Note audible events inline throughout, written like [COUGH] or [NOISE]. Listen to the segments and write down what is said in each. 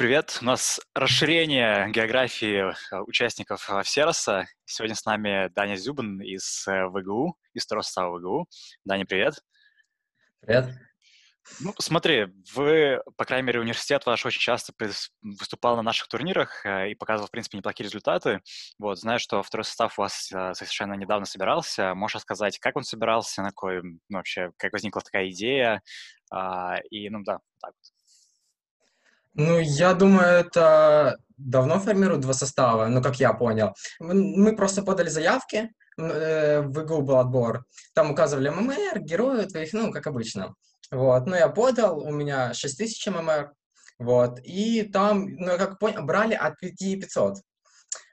Привет! У нас расширение географии э, участников э, Всероса. Сегодня с нами Даня Зюбан из э, ВГУ, из второго состава ВГУ. Даня, привет! Привет! Ну, смотри, вы, по крайней мере, университет ваш очень часто выступал на наших турнирах и показывал, в принципе, неплохие результаты. Вот, знаю, что второй состав у вас совершенно недавно собирался. Можешь рассказать, как он собирался, на кой, ну, вообще, как возникла такая идея? А, и, ну, да, так вот. Ну, я думаю, это давно формируют два состава, ну, как я понял. Мы просто подали заявки, э, в ИГУ был отбор, там указывали ММР, герои твоих, ну, как обычно. Вот, ну, я подал, у меня 6000 ММР, вот, и там, ну, как понял, брали от 5500.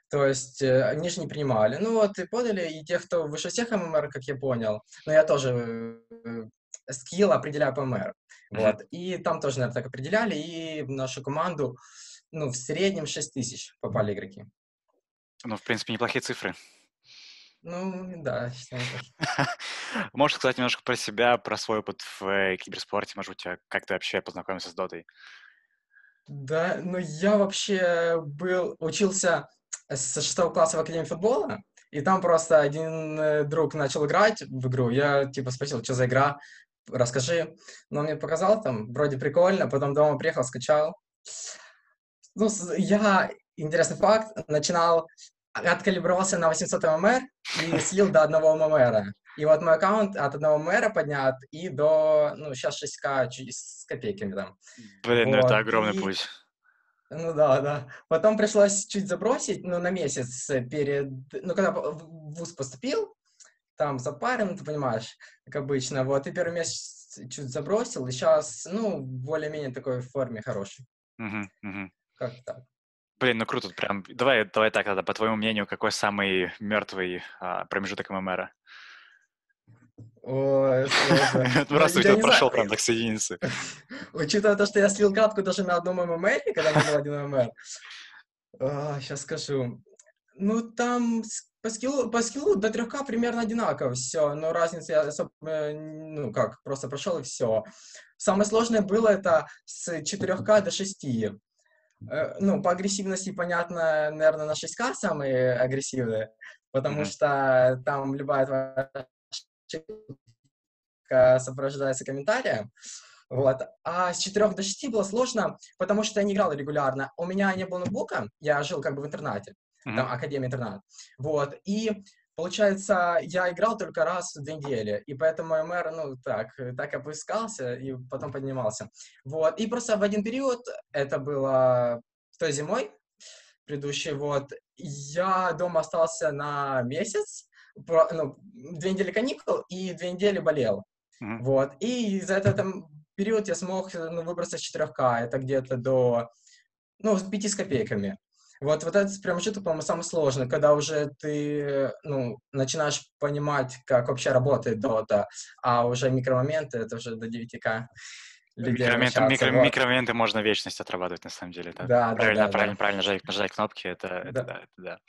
То есть э, они же не принимали. Ну вот, и подали, и тех, кто выше всех ММР, как я понял, но я тоже э, скилл определяю по ММР. Вот. И там тоже, наверное, так определяли, и в нашу команду, ну, в среднем 6 тысяч попали игроки. Ну, в принципе, неплохие цифры. Ну, да, считаю [LAUGHS] Можешь сказать немножко про себя, про свой опыт в э, киберспорте, может быть, как ты вообще познакомился с Дотой? Да, ну я вообще был, учился с шестого класса в Академии футбола, и там просто один э, друг начал играть в игру. Я типа спросил, что за игра расскажи. Но он мне показал там, вроде прикольно, потом дома приехал, скачал. Ну, я, интересный факт, начинал, откалибровался на 800 ММР и слил до одного ММР. И вот мой аккаунт от одного ММР поднят и до, ну, сейчас 6К с копейками там. Блин, вот. ну это огромный и... путь. Ну да, да. Потом пришлось чуть забросить, ну, на месяц перед... Ну, когда в ВУЗ поступил, там запарен, ты понимаешь, как обычно. Вот, и первый месяц чуть забросил, и сейчас, ну, более-менее такой форме хороший. Угу, угу. Как так. Блин, ну круто, прям. Давай, давай так тогда, по твоему мнению, какой самый мертвый а, промежуток ММРа? Ой, [LAUGHS] Просто ну, у прошел прям так соединиться. [LAUGHS] Учитывая то, что я слил катку даже на одном ММР, когда был один ММР. Сейчас скажу. Ну, там по скиллу, по скиллу до 3К примерно одинаково все, но разницы я особо, ну как, просто прошел и все. Самое сложное было это с 4К до 6. Э, ну, по агрессивности, понятно, наверное, на 6К самые агрессивные, потому mm-hmm. что там любая твоя сопровождается комментарием. Вот. А с 4 до 6 было сложно, потому что я не играл регулярно. У меня не было ноутбука, я жил как бы в интернате mm-hmm. там Академия интернат. Вот, и Получается, я играл только раз в две недели, и поэтому МР, ну, так, так опускался и потом поднимался. Вот, и просто в один период, это было той зимой, предыдущий, вот, я дома остался на месяц, ну, две недели каникул и две недели болел. Mm-hmm. Вот, и за этот там, период я смог ну, выбраться с 4К, это где-то до, ну, с 5 с копейками. Вот, вот этот промежуток, по-моему, самый сложный, когда уже ты, ну, начинаешь понимать, как вообще работает Dota, а уже микромоменты, это уже до 9К. Микроменты, микро, вот. микроменты можно вечность отрабатывать, на самом деле. Да, да, правильно, да, правильно, да. правильно нажать, нажать кнопки, это да. это да, это да.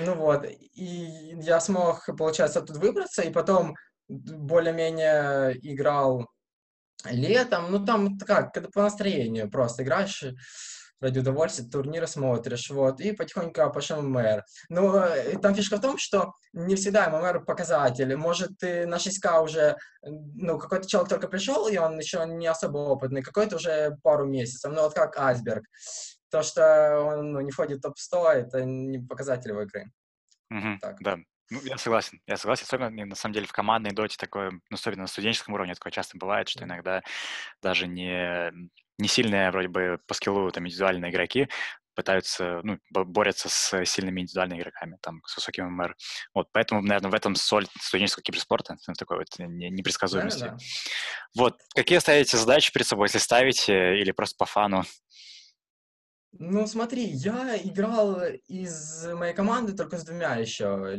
Ну вот, и я смог, получается, тут выбраться, и потом более-менее играл летом, ну там как, когда по настроению просто играешь, ради удовольствия турниры смотришь, вот, и потихоньку пошел ММР. Но э, там фишка в том, что не всегда ММР показатель. Может, ты на 6К уже, ну, какой-то человек только пришел, и он еще не особо опытный, какой-то уже пару месяцев, ну, вот как Айсберг. То, что он ну, не входит в топ-100, это не показатель его игры. Угу, так. Да, ну, я согласен. Я согласен. Особенно, на самом деле, в командной доте такое, ну, особенно на студенческом уровне, такое часто бывает, что иногда даже не не сильные вроде бы по скиллу там индивидуальные игроки пытаются, ну, борются с сильными индивидуальными игроками, там, с высоким МР. Вот, поэтому, наверное, в этом соль студенческого киберспорта, такой вот непредсказуемости. Да, да. Вот, какие ставите задачи перед собой, если ставите, или просто по фану? Ну, смотри, я играл из моей команды только с двумя еще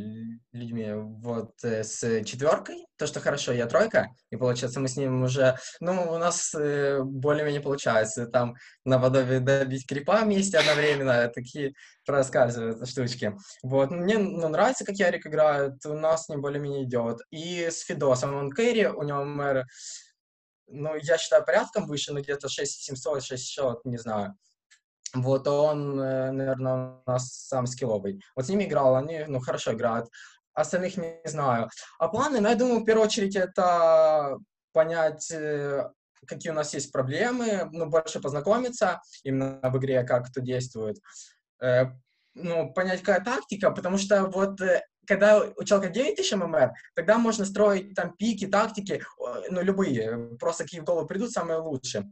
людьми. Вот э, с четверкой, то, что хорошо, я тройка, и получается мы с ним уже, ну, у нас э, более-менее получается. Там наподобие добить крипа вместе одновременно, такие проскальзывают штучки. Вот, мне ну, нравится, как Ярик играет, у нас с ним более-менее идет. И с Фидосом, он кэрри, у него мэр, ну, я считаю, порядком выше, ну, где-то 6700, 6600, не знаю. Вот он, э, наверное, у нас сам скилловый. Вот с ними играл, они, ну, хорошо играют. Остальных не знаю. А планы, ну, я думаю, в первую очередь, это понять, э, какие у нас есть проблемы, ну, больше познакомиться именно в игре, как это действует. Э, ну, понять, какая тактика, потому что вот когда у человека 9000 ММР, тогда можно строить там пики, тактики, ну, любые, просто какие в голову придут, самые лучшие.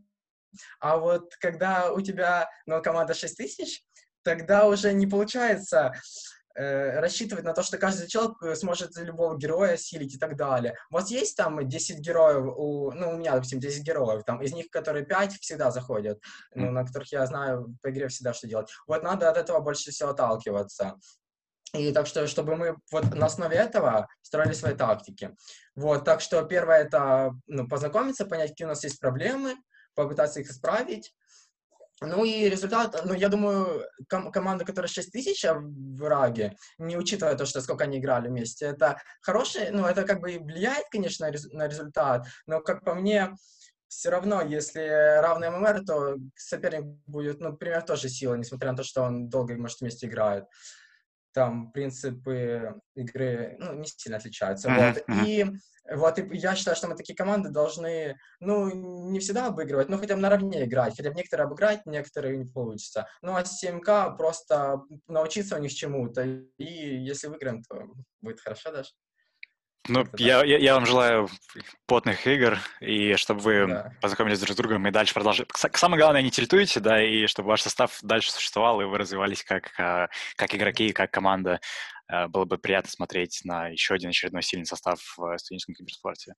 А вот когда у тебя ну, команда 6 тысяч, тогда уже не получается э, рассчитывать на то, что каждый человек э, сможет любого героя силить и так далее. У вас есть там 10 героев, у, ну, у меня, допустим, 10 героев, там, из них, которые 5 всегда заходят, ну, на которых я знаю по игре всегда, что делать. Вот надо от этого больше всего отталкиваться. И так что, чтобы мы вот на основе этого строили свои тактики. Вот, так что первое это ну, познакомиться, понять, какие у нас есть проблемы, попытаться их исправить. Ну и результат, ну я думаю, ком- команда, которая 6 тысяч в Раге, не учитывая то, что сколько они играли вместе, это хороший, ну это как бы влияет, конечно, на результат, но как по мне, все равно, если равный ММР, то соперник будет, ну, примерно тоже сила, несмотря на то, что он долго, может, вместе играет. Там принципы игры, ну, не сильно отличаются. Mm-hmm. Вот. И вот, и я считаю, что мы такие команды должны, ну, не всегда обыгрывать, но хотя бы наравне играть. Хотя бы некоторые обыграть, некоторые не получится. Ну, а 7К просто научиться у них чему-то. И если выиграем, то будет хорошо даже. Ну, я, я, я вам желаю плотных игр, и чтобы вы да. познакомились друг с другом и дальше продолжили. Самое главное, не тильтуйте, да, и чтобы ваш состав дальше существовал, и вы развивались как, а, как игроки, как команда. Э, было бы приятно смотреть на еще один очередной сильный состав в студенческом киберспорте.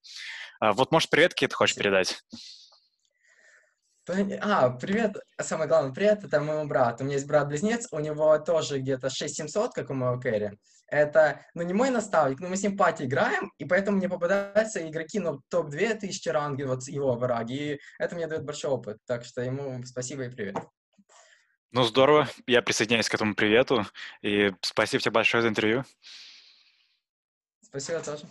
А, вот, может, привет какие-то хочешь передать? А, привет, самое главное, привет, это моему брату. У меня есть брат-близнец, у него тоже где-то 6700, как у моего Кэрри. Это, ну, не мой наставник, но мы с ним пати играем, и поэтому мне попадаются игроки, ну, топ-2 тысячи ранги, вот его враги, и это мне дает большой опыт. Так что ему спасибо и привет. Ну, здорово. Я присоединяюсь к этому привету. И спасибо тебе большое за интервью. Спасибо тоже.